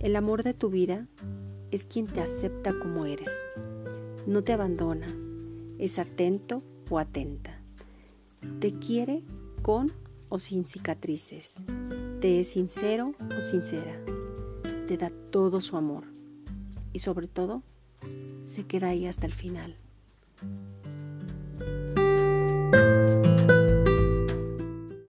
El amor de tu vida es quien te acepta como eres. No te abandona, es atento o atenta. Te quiere con o sin cicatrices. Te es sincero o sincera. Te da todo su amor. Y sobre todo, se queda ahí hasta el final.